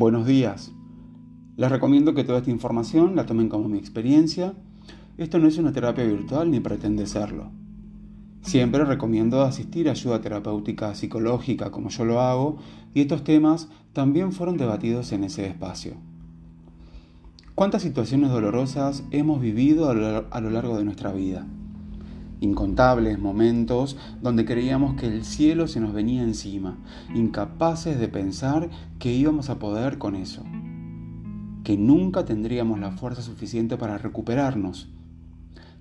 Buenos días. Les recomiendo que toda esta información la tomen como mi experiencia. Esto no es una terapia virtual ni pretende serlo. Siempre recomiendo asistir a ayuda terapéutica psicológica como yo lo hago y estos temas también fueron debatidos en ese espacio. ¿Cuántas situaciones dolorosas hemos vivido a lo largo de nuestra vida? Incontables momentos donde creíamos que el cielo se nos venía encima, incapaces de pensar que íbamos a poder con eso, que nunca tendríamos la fuerza suficiente para recuperarnos.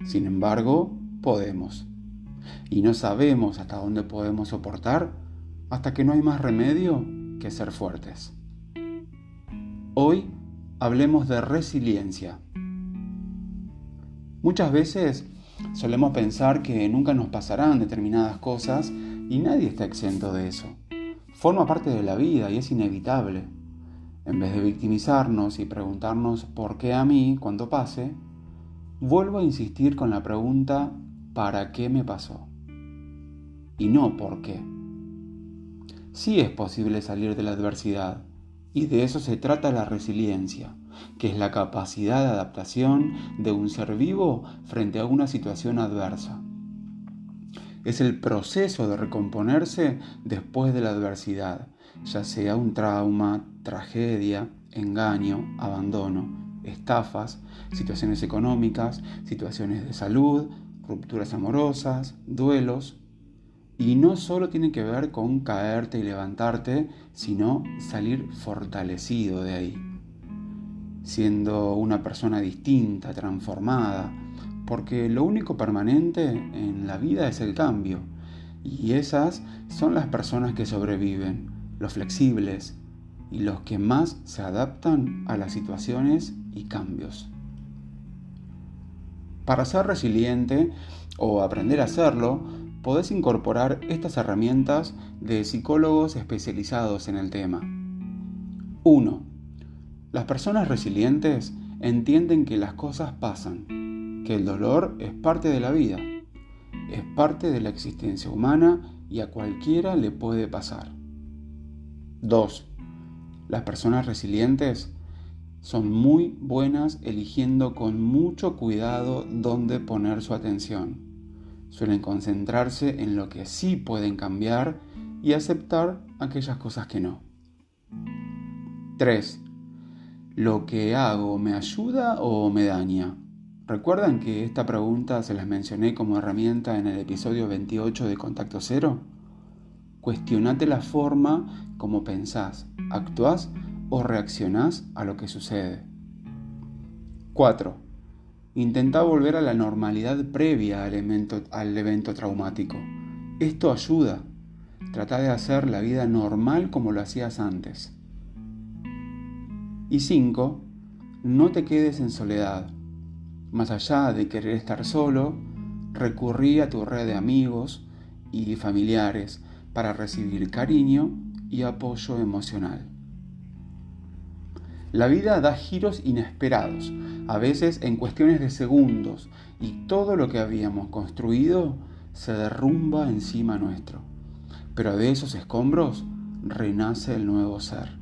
Sin embargo, podemos. Y no sabemos hasta dónde podemos soportar hasta que no hay más remedio que ser fuertes. Hoy hablemos de resiliencia. Muchas veces solemos pensar que nunca nos pasarán determinadas cosas y nadie está exento de eso. Forma parte de la vida y es inevitable. En vez de victimizarnos y preguntarnos por qué a mí cuando pase, vuelvo a insistir con la pregunta ¿para qué me pasó? Y no por qué. Sí es posible salir de la adversidad, y de eso se trata la resiliencia, que es la capacidad de adaptación de un ser vivo frente a una situación adversa. Es el proceso de recomponerse después de la adversidad, ya sea un trauma, tragedia, engaño, abandono, estafas, situaciones económicas, situaciones de salud, rupturas amorosas, duelos, y no solo tiene que ver con caerte y levantarte, sino salir fortalecido de ahí, siendo una persona distinta, transformada, porque lo único permanente en la vida es el cambio, y esas son las personas que sobreviven, los flexibles y los que más se adaptan a las situaciones y cambios. Para ser resiliente o aprender a hacerlo, podés incorporar estas herramientas de psicólogos especializados en el tema. 1. Las personas resilientes entienden que las cosas pasan, que el dolor es parte de la vida, es parte de la existencia humana y a cualquiera le puede pasar. 2. Las personas resilientes son muy buenas eligiendo con mucho cuidado dónde poner su atención Suelen concentrarse en lo que sí pueden cambiar y aceptar aquellas cosas que no. 3. ¿Lo que hago me ayuda o me daña? ¿Recuerdan que esta pregunta se las mencioné como herramienta en el episodio 28 de Contacto Cero? Cuestionate la forma como pensás, actuás o reaccionás a lo que sucede. 4 Intenta volver a la normalidad previa al evento, al evento traumático. Esto ayuda. Trata de hacer la vida normal como lo hacías antes. Y 5. No te quedes en soledad. Más allá de querer estar solo, recurrí a tu red de amigos y familiares para recibir cariño y apoyo emocional. La vida da giros inesperados, a veces en cuestiones de segundos, y todo lo que habíamos construido se derrumba encima nuestro. Pero de esos escombros renace el nuevo ser.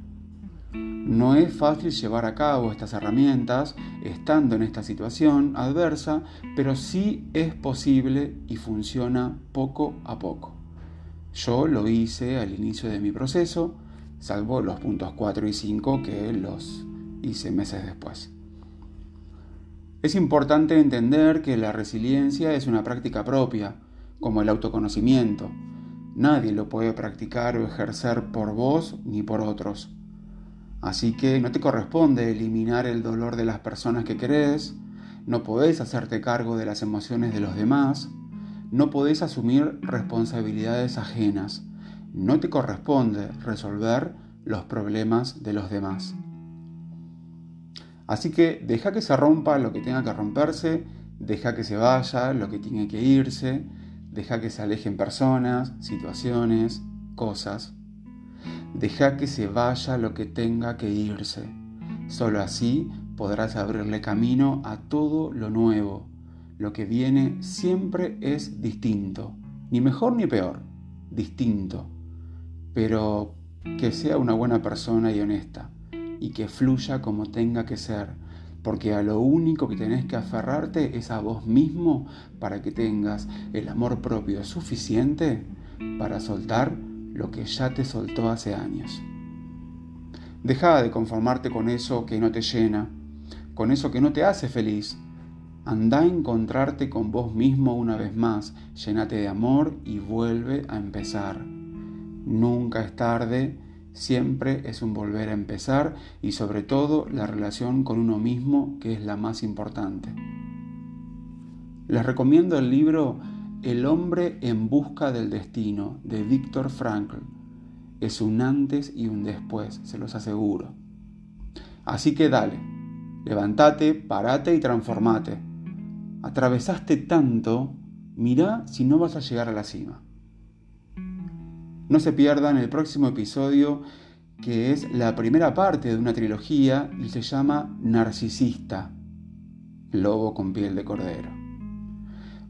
No es fácil llevar a cabo estas herramientas estando en esta situación adversa, pero sí es posible y funciona poco a poco. Yo lo hice al inicio de mi proceso, salvo los puntos 4 y 5 que los hice meses después. Es importante entender que la resiliencia es una práctica propia, como el autoconocimiento. Nadie lo puede practicar o ejercer por vos ni por otros. Así que no te corresponde eliminar el dolor de las personas que querés, no podés hacerte cargo de las emociones de los demás, no podés asumir responsabilidades ajenas, no te corresponde resolver los problemas de los demás. Así que deja que se rompa lo que tenga que romperse, deja que se vaya lo que tiene que irse, deja que se alejen personas, situaciones, cosas. Deja que se vaya lo que tenga que irse. Solo así podrás abrirle camino a todo lo nuevo. Lo que viene siempre es distinto, ni mejor ni peor, distinto. Pero que sea una buena persona y honesta y que fluya como tenga que ser, porque a lo único que tenés que aferrarte es a vos mismo para que tengas el amor propio suficiente para soltar lo que ya te soltó hace años. Deja de conformarte con eso que no te llena, con eso que no te hace feliz. Anda a encontrarte con vos mismo una vez más, llénate de amor y vuelve a empezar. Nunca es tarde, siempre es un volver a empezar y sobre todo la relación con uno mismo que es la más importante. Les recomiendo el libro El hombre en busca del destino de Víctor Frankl es un antes y un después, se los aseguro. Así que dale, levántate, parate y transformate. Atravesaste tanto, mirá si no vas a llegar a la cima. No se pierdan el próximo episodio que es la primera parte de una trilogía y se llama Narcisista, Lobo con piel de cordero.